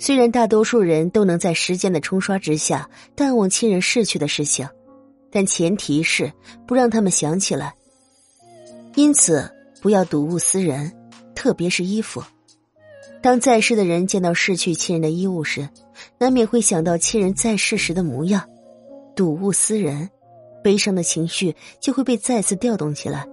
虽然大多数人都能在时间的冲刷之下淡忘亲人逝去的事情但前提是不让他们想起来。因此不要睹物思人特别是衣服。当在世的人见到逝去亲人的衣物时难免会想到亲人在世时的模样。睹物思人悲伤的情绪就会被再次调动起来